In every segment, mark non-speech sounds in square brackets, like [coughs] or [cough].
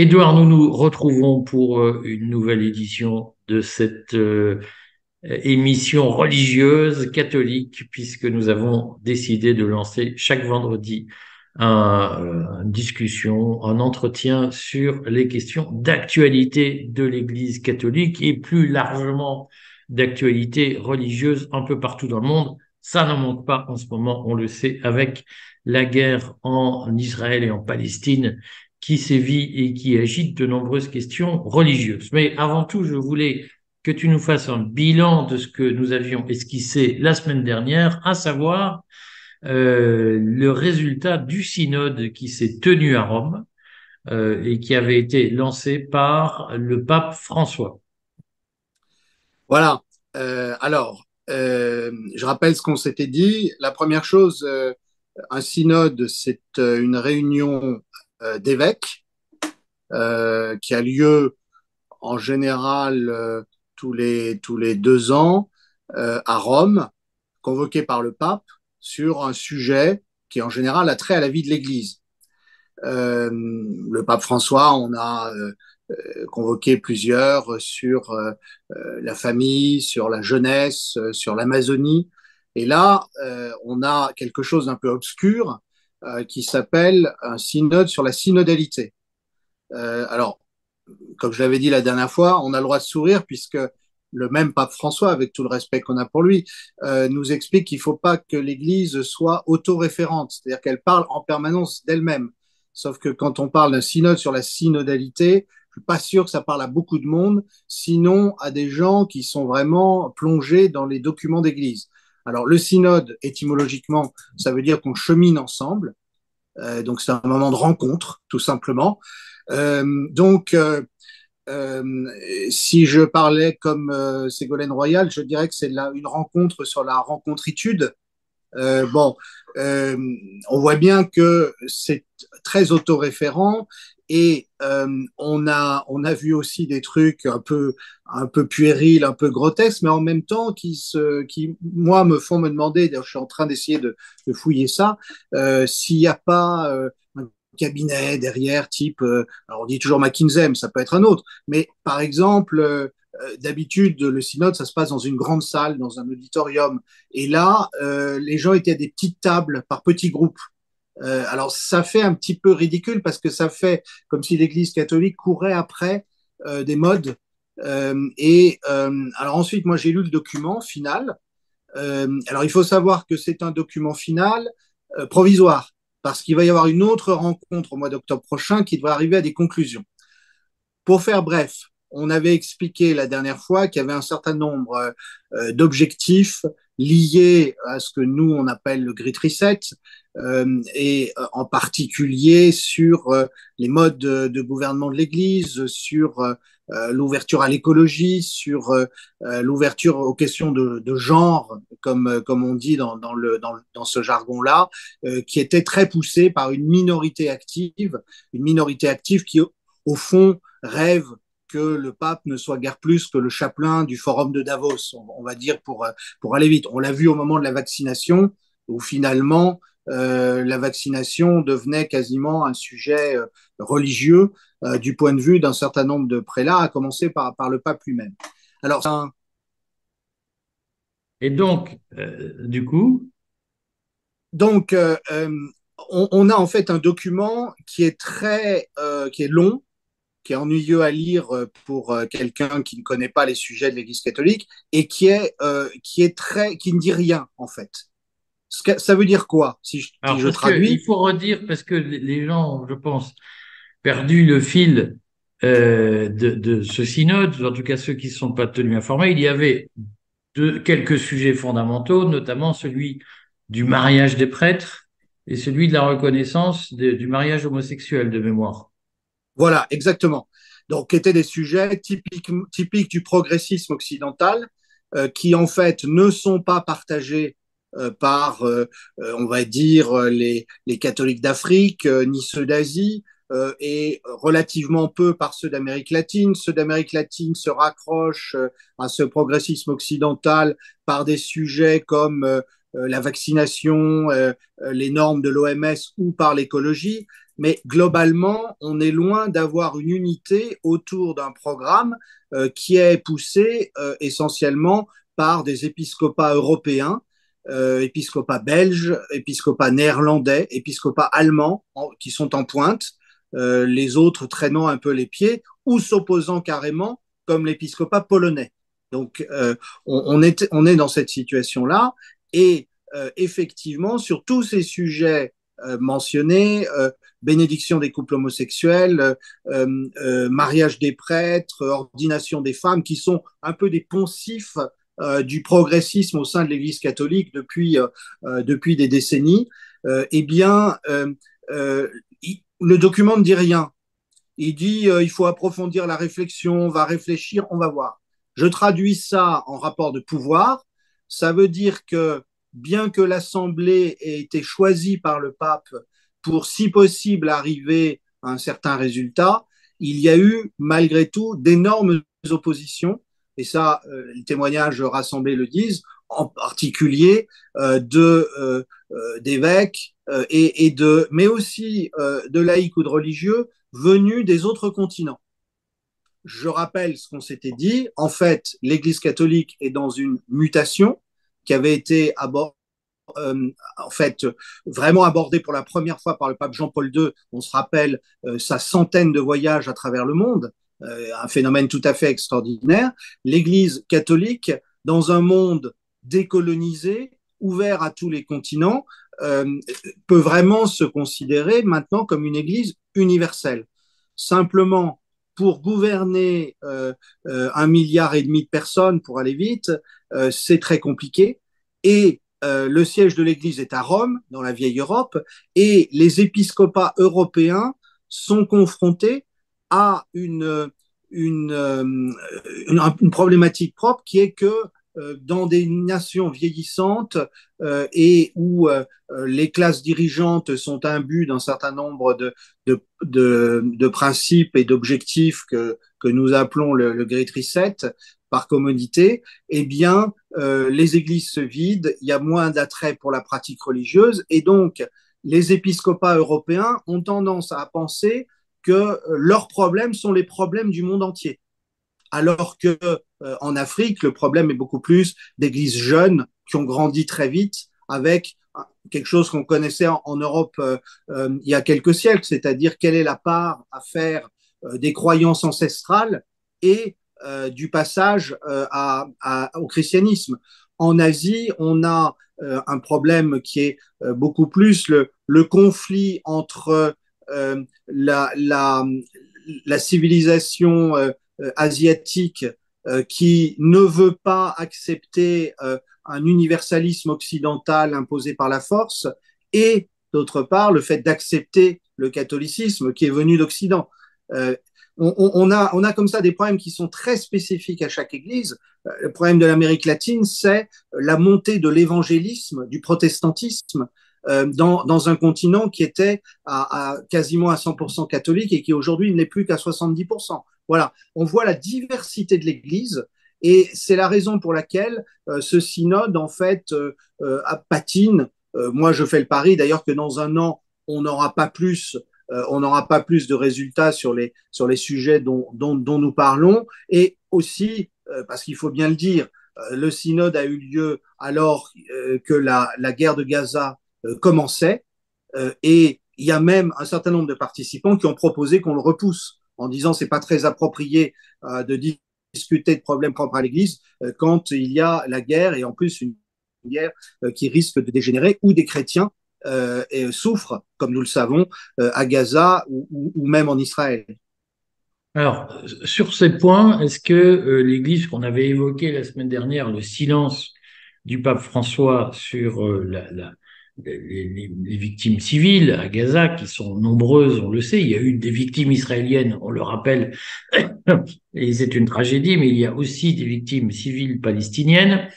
Édouard, nous nous retrouvons pour euh, une nouvelle édition de cette euh, émission religieuse catholique, puisque nous avons décidé de lancer chaque vendredi un, une discussion, un entretien sur les questions d'actualité de l'Église catholique et plus largement d'actualité religieuse un peu partout dans le monde. Ça n'en manque pas en ce moment, on le sait, avec la guerre en Israël et en Palestine qui sévit et qui agite de nombreuses questions religieuses. Mais avant tout, je voulais que tu nous fasses un bilan de ce que nous avions esquissé la semaine dernière, à savoir euh, le résultat du synode qui s'est tenu à Rome euh, et qui avait été lancé par le pape François. Voilà. Euh, alors, euh, je rappelle ce qu'on s'était dit. La première chose, euh, un synode, c'est euh, une réunion d'évêques euh, qui a lieu en général euh, tous, les, tous les deux ans à Rome, convoqué par le pape sur un sujet qui en général a trait à la vie de l'Église. le pape François, on a convoqué plusieurs sur la famille, sur la jeunesse, sur l'Amazonie. Et là, on a quelque chose d'un peu obscur euh, qui s'appelle un synode sur la synodalité. Euh, alors, comme je l'avais dit la dernière fois, on a le droit de sourire puisque le même pape François, avec tout le respect qu'on a pour lui, euh, nous explique qu'il ne faut pas que l'Église soit autoréférente, c'est-à-dire qu'elle parle en permanence d'elle-même. Sauf que quand on parle d'un synode sur la synodalité, je suis pas sûr que ça parle à beaucoup de monde, sinon à des gens qui sont vraiment plongés dans les documents d'Église. Alors, le synode, étymologiquement, ça veut dire qu'on chemine ensemble. Euh, donc, c'est un moment de rencontre, tout simplement. Euh, donc, euh, si je parlais comme Ségolène Royal, je dirais que c'est une rencontre sur la rencontritude. bon, on voit bien que c'est très autoréférent et euh, on, a, on a vu aussi des trucs un peu, un peu puérils, un peu grotesques, mais en même temps qui, se, qui moi, me font me demander, je suis en train d'essayer de, de, fouiller ça, euh, s'il n'y a pas euh, un cabinet derrière, type, euh, alors on dit toujours McKinsey, mais ça peut être un autre, mais par exemple, euh, d'habitude, le synode, ça se passe dans une grande salle, dans un auditorium, et là, les gens étaient à des petites tables par petits groupes. Euh, alors ça fait un petit peu ridicule parce que ça fait comme si l'Église catholique courait après euh, des modes. Euh, et euh, alors ensuite, moi j'ai lu le document final. Euh, alors il faut savoir que c'est un document final provisoire parce qu'il va y avoir une autre rencontre au mois d'octobre prochain qui devrait arriver à des conclusions. Pour faire bref, on avait expliqué la dernière fois qu'il y avait un certain nombre d'objectifs liés à ce que nous on appelle le Grid Reset, euh, et euh, en particulier sur euh, les modes de, de, gouvernement de l'Église, sur l'ouverture à l'écologie, sur l'ouverture aux questions de, de, genre, comme, comme on dit dans, dans, le, dans, dans ce jargon-là, qui était très poussé par une minorité active, une minorité active qui, au fond, rêve que le pape ne soit guère plus que le chapelain du forum de Davos, on, va dire pour, pour aller vite. On l'a vu au moment de la vaccination, où finalement, euh, la vaccination devenait quasiment un sujet euh, religieux euh, du point de vue d'un certain nombre de prélats, à commencer par, par le pape lui-même. Alors, un... Et donc, du coup? Donc, on, on, a en fait un document qui est très, qui est long, qui est ennuyeux à lire pour quelqu'un qui ne connaît pas les sujets de l'Église catholique et qui est, qui est très, qui ne dit rien en fait ça veut dire quoi si je, Alors, si je traduis? Il faut redire parce que les gens, je pense, perdu le fil euh, de, de, ce synode, en tout cas ceux qui ne sont pas tenus informés. Il y avait de, quelques sujets fondamentaux, notamment celui du mariage des prêtres et celui de la reconnaissance de, du mariage homosexuel de mémoire. Voilà, exactement. Donc, étaient des sujets typiques, typiques du progressisme occidental, euh, qui en fait ne sont pas partagés euh, par, euh, euh, on va dire, les, les catholiques d'Afrique, ni ceux d'Asie, et relativement peu par ceux d'Amérique latine. Ceux d'Amérique latine se raccrochent à ce progressisme occidental par des sujets comme la vaccination, les normes de l'OMS ou par l'écologie. Mais globalement, on est loin d'avoir une unité autour d'un programme euh, qui est poussé euh, essentiellement par des épiscopats européens, euh, épiscopats belges, épiscopats néerlandais, épiscopats allemands qui sont en pointe, les autres traînant un peu les pieds ou s'opposant carrément, comme l'épiscopat polonais. Donc, on, est, on est dans cette situation-là et effectivement, sur tous ces sujets mentionnés, bénédiction des couples homosexuels, euh, euh, mariage des prêtres, ordination des femmes, qui sont un peu des poncifs euh, du progressisme au sein de l'Église catholique depuis, depuis des décennies, eh bien, le document ne dit rien. Il dit il faut approfondir la réflexion, on va réfléchir, on va voir. Je traduis ça en rapport de pouvoir. Ça veut dire que bien que l'Assemblée ait été choisie par le pape pour, si possible, arriver à un certain résultat, il y a eu, malgré tout, d'énormes oppositions. Et ça, euh, les témoignages rassemblés le disent, en particulier euh, de euh, d'évêques et, et, de, mais aussi de laïcs ou de religieux venus des autres continents. Je rappelle ce qu'on s'était dit. En fait, l'Église catholique est dans une mutation qui avait été abordée euh, en fait vraiment abordé pour la première fois par le pape Jean-Paul II. On se rappelle euh, sa centaine de voyages à travers le monde, euh, un phénomène tout à fait extraordinaire. L'Église catholique, dans un monde décolonisé, ouvert à tous les continents, peut vraiment se considérer maintenant comme une Église universelle. Simplement, pour gouverner un milliard et demi de personnes, pour aller vite, c'est très compliqué. Et euh, le siège de l'Église est à Rome, dans la vieille Europe, et les épiscopats européens sont confrontés à une, euh, problématique propre qui est que dans des nations vieillissantes et où les classes dirigeantes sont imbues d'un certain nombre de, de, de, de principes et d'objectifs que, que nous appelons le, le Great Reset, par commodité, eh bien, euh, les églises se vident, il y a moins d'attrait pour la pratique religieuse, et donc les épiscopats européens ont tendance à penser que euh, leurs problèmes sont les problèmes du monde entier, alors que euh, en Afrique, le problème est beaucoup plus d'églises jeunes qui ont grandi très vite avec quelque chose qu'on connaissait en, Europe il y a quelques siècles, c'est-à-dire quelle est la part à faire des croyances ancestrales et euh, du passage euh, au christianisme. En Asie, on a euh, un problème qui est beaucoup plus le, conflit entre la, civilisation asiatique qui ne veut pas accepter un universalisme occidental imposé par la force et d'autre part le fait d'accepter le catholicisme qui est venu d'Occident on, a, on a comme ça des problèmes qui sont très spécifiques à chaque Église. Euh, le problème de l'Amérique latine, c'est la montée de l'évangélisme, du protestantisme, euh, dans, dans, un continent qui était à, quasiment à 100% catholique et qui aujourd'hui n'est plus qu'à 70%. Voilà, on voit la diversité de l'Église et c'est la raison pour laquelle euh, ce synode, en fait, patine. moi, je fais le pari d'ailleurs que dans un an, on n'aura pas plus euh, on n'aura pas plus de résultats sur les, sur les sujets dont, dont, dont nous parlons. Et aussi, euh, parce qu'il faut bien le dire, euh, le synode a eu lieu alors que la, la, guerre de Gaza commençait. et il y a même un certain nombre de participants qui ont proposé qu'on le repousse en disant c'est pas très approprié de discuter de problèmes propres à l'Église quand il y a la guerre et en plus une guerre qui risque de dégénérer où des chrétiens euh, souffrent, comme nous le savons, euh, à Gaza ou, même en Israël. Alors, sur ces points, est-ce que euh, l'Église qu'on avait évoqué la semaine dernière, le silence du pape François sur la, la, les, les, victimes civiles à Gaza, qui sont nombreuses, on le sait, il y a eu des victimes israéliennes, on le rappelle, [coughs] et c'est une tragédie, mais il y a aussi des victimes civiles palestiniennes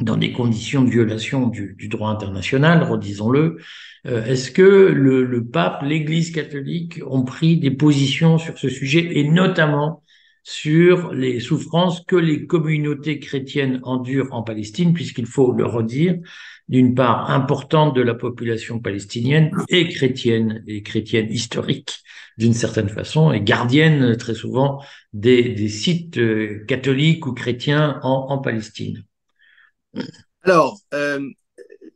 dans des conditions de violation du, du droit international, redisons-le. Euh, est-ce que le, le pape, l'Église catholique ont pris des positions sur ce sujet et notamment sur les souffrances que les communautés chrétiennes endurent en Palestine, puisqu'il faut le redire, d'une part importante de la population palestinienne et chrétienne, et chrétienne historique d'une certaine façon, et gardienne très souvent des, sites euh, catholiques ou chrétiens en, en Palestine. Alors, euh,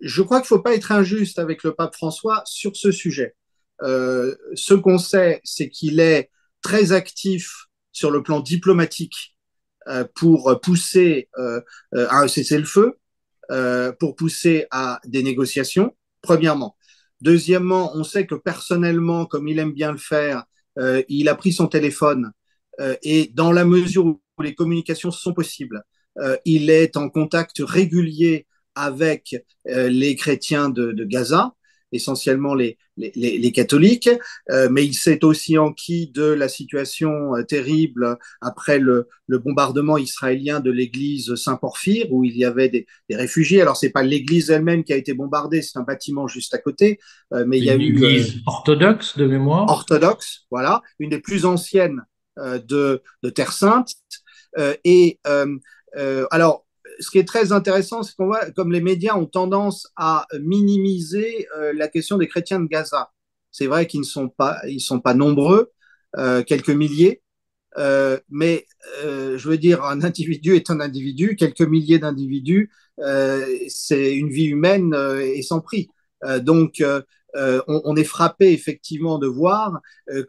je crois qu'il ne faut pas être injuste avec le pape François sur ce sujet. Euh, ce qu'on sait, c'est qu'il est très actif sur le plan diplomatique euh, pour pousser euh, à un cessez-le-feu, euh, pour pousser à des négociations, premièrement. Deuxièmement, on sait que personnellement, comme il aime bien le faire, euh, il a pris son téléphone euh, et dans la mesure où les communications sont possibles, il est en contact régulier avec les chrétiens de Gaza essentiellement les, les, les catholiques, euh, mais il s'est aussi enquis de la situation euh, terrible après le, le, bombardement israélien de l'église Saint-Porphyre, où il y avait des, des réfugiés. Alors, c'est pas l'église elle-même qui a été bombardée, c'est un bâtiment juste à côté, euh, mais il y a une eu... église orthodoxe de mémoire Orthodoxe, voilà, une des plus anciennes de, de Terre Sainte. et alors, ce qui est très intéressant, c'est qu'on voit comme les médias ont tendance à minimiser euh, la question des chrétiens de Gaza. C'est vrai qu'ils ne sont pas, ils sont pas nombreux, euh, quelques milliers, euh, mais je veux dire, un individu est un individu, quelques milliers d'individus, c'est une vie humaine et sans prix. donc, on, on, est frappé effectivement de voir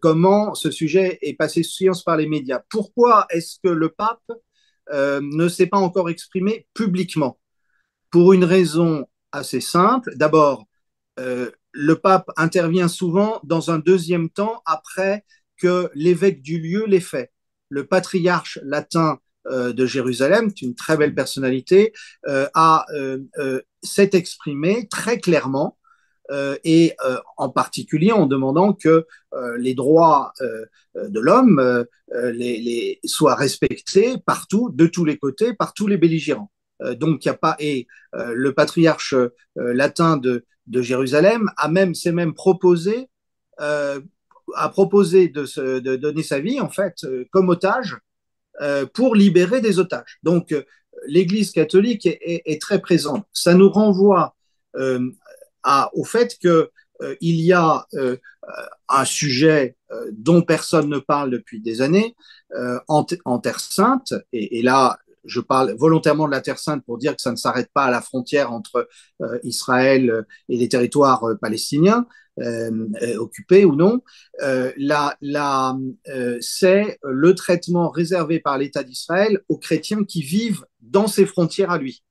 comment ce sujet est passé sous silence par les médias. Pourquoi est-ce que le pape euh, ne s'est pas encore exprimé publiquement. Pour une raison assez simple. D'abord, euh, le pape intervient souvent dans un deuxième temps après que l'évêque du lieu l'ait fait. Le patriarche latin euh, de Jérusalem, qui est une très belle personnalité, s'est exprimé très clairement et euh, en particulier en demandant que euh, les droits de l'homme les, les, soient respectés partout, de tous les côtés, par tous les belligérants. donc il n'y a pas et le patriarche latin de, de Jérusalem a même s'est même proposé a proposé de, se, de donner sa vie en fait comme otage pour libérer des otages. Donc l'Église catholique est, est, est, très présente. Ça nous renvoie euh, au fait que euh, il y a euh, un sujet euh, dont personne ne parle depuis des années euh, en, en, Terre Sainte, et, là je parle volontairement de la Terre Sainte pour dire que ça ne s'arrête pas à la frontière entre euh, Israël et les territoires palestiniens, occupés ou non. là, là c'est le traitement réservé par l'État d'Israël aux chrétiens qui vivent dans ses frontières à lui.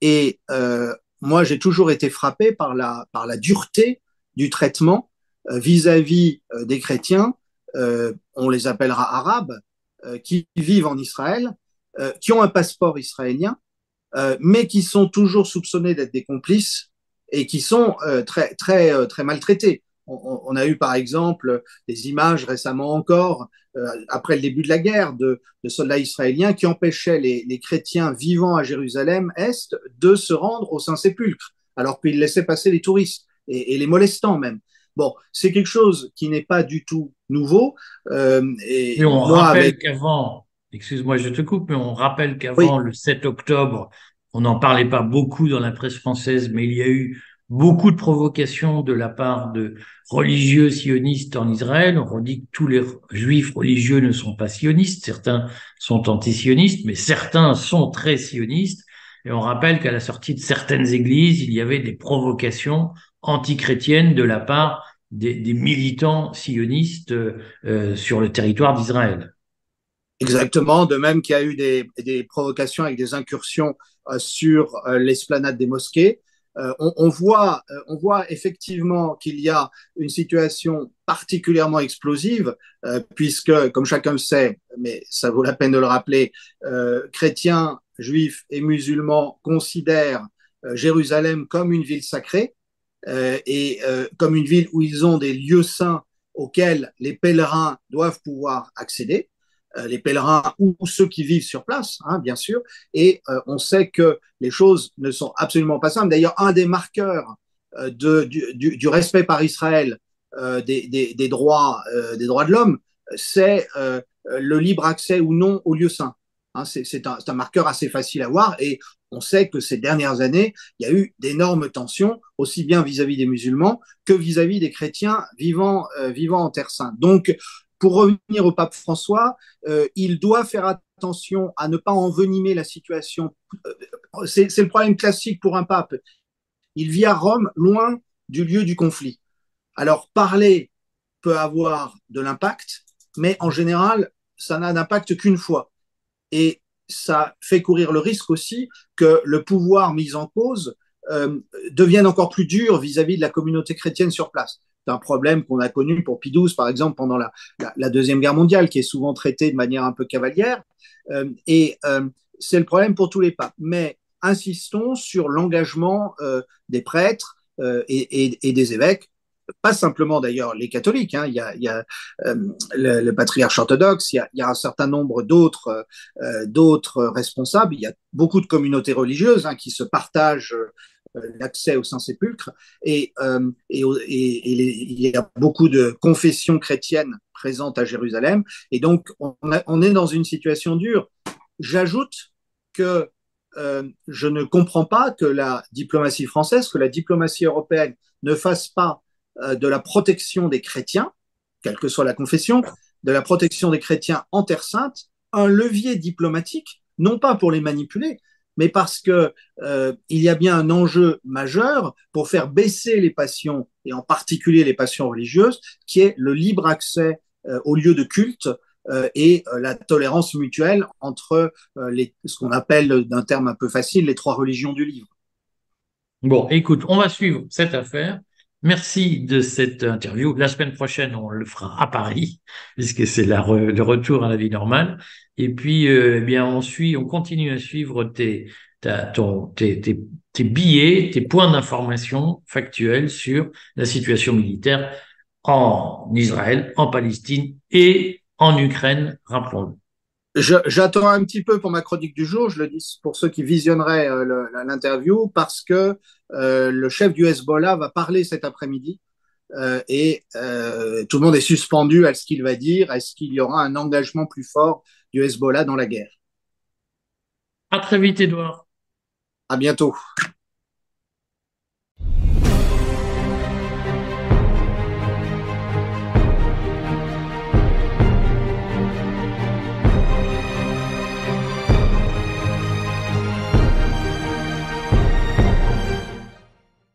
et moi, j'ai toujours été frappé par la, par la dureté du traitement euh, vis-à-vis -vis, euh, des chrétiens, euh, on les appellera arabes, qui vivent en Israël, qui ont un passeport israélien, mais qui sont toujours soupçonnés d'être des complices et qui sont très, très, très maltraités. On, on, a eu par exemple des images récemment encore, euh, après le début de la guerre, de, de soldats israéliens qui empêchaient les, les, chrétiens vivant à Jérusalem Est de se rendre au Saint-Sépulcre, alors qu'ils laissaient passer les touristes et, et, les molestant même. Bon, c'est quelque chose qui n'est pas du tout nouveau. Euh, et, et, on moi, rappelle avec... qu'avant, excuse-moi, je te coupe, mais on rappelle qu'avant oui. le 7 octobre, on n'en parlait pas beaucoup dans la presse française, mais il y a eu beaucoup de provocations de la part de religieux sionistes en Israël. On dit que tous les juifs religieux ne sont pas sionistes, certains sont anti-sionistes, mais certains sont très sionistes. Et on rappelle qu'à la sortie de certaines églises, il y avait des provocations antichrétiennes de la part des, militants sionistes euh, sur le territoire d'Israël. Exactement, de même qu'il y a eu des, des, provocations avec des incursions euh, sur euh, l'esplanade des mosquées. Euh, on, on, voit, euh, on voit effectivement qu'il y a une situation particulièrement explosive, euh, puisque, comme chacun le sait, mais ça vaut la peine de le rappeler, euh, chrétiens, juifs et musulmans considèrent euh, Jérusalem comme une ville sacrée et comme une ville où ils ont des lieux saints auxquels les pèlerins doivent pouvoir accéder. Euh, les pèlerins ou ceux qui vivent sur place, hein, bien sûr. Et euh, on sait que les choses ne sont absolument pas simples. D'ailleurs, un des marqueurs euh, de, du, du, respect par Israël des, des, des, droits, des droits de l'homme, c'est le libre accès ou non aux lieux saints. Hein, c'est un, un, marqueur assez facile à voir et on sait que ces dernières années, il y a eu d'énormes tensions, aussi bien vis-à-vis -vis des musulmans que vis-à-vis -vis des chrétiens vivant, euh, vivant en Terre Sainte. Donc, pour revenir au pape François, euh, il doit faire attention à ne pas envenimer la situation. Euh, c'est le problème classique pour un pape. Il vit à Rome, loin du lieu du conflit. Alors, parler peut avoir de l'impact, mais en général, ça n'a d'impact qu'une fois. Et ça fait courir le risque aussi que le pouvoir mis en cause euh, devienne encore plus dur vis-à-vis -vis de la communauté chrétienne sur place. C'est un problème qu'on a connu pour Pie XII, par exemple, pendant la, la, Deuxième Guerre mondiale, qui est souvent traité de manière un peu cavalière. Euh, et euh, c'est le problème pour tous les papes. Mais insistons sur l'engagement euh, des prêtres et, et, des évêques pas simplement d'ailleurs les catholiques, hein. il y a, il y a le, patriarche orthodoxe, il y a, il y a un certain nombre d'autres d'autres responsables, il y a beaucoup de communautés religieuses hein, qui se partagent l'accès au Saint-Sépulcre et, euh, il y a beaucoup de confessions chrétiennes présentes à Jérusalem et donc on, est dans une situation dure. J'ajoute que euh, je ne comprends pas que la diplomatie française, que la diplomatie européenne ne fasse pas euh, de la protection des chrétiens, quelle que soit la confession, de la protection des chrétiens en Terre Sainte, un levier diplomatique, non pas pour les manipuler, mais parce que euh, il y a bien un enjeu majeur pour faire baisser les passions et en particulier les passions religieuses, qui est le libre accès euh, aux lieux de culte euh, et euh, la tolérance mutuelle entre les, ce qu'on appelle d'un terme un peu facile les trois religions du livre. Bon, écoute, on va suivre cette affaire. Merci de cette interview. La semaine prochaine, on le fera à Paris, puisque c'est le retour à la vie normale. Et puis, euh, eh bien, on suit, on continue à suivre tes, tes billets, tes points d'information factuels sur la situation militaire en Israël, en Palestine et en Ukraine, rappelons-le. J'attends un petit peu pour ma chronique du jour, je le dis pour ceux qui visionneraient euh, l'interview, parce que euh, le chef du Hezbollah va parler cet après-midi euh, et euh, tout le monde est suspendu à ce qu'il va dire. Est-ce qu'il y aura un engagement plus fort du Hezbollah dans la guerre À très vite, Edouard. À bientôt.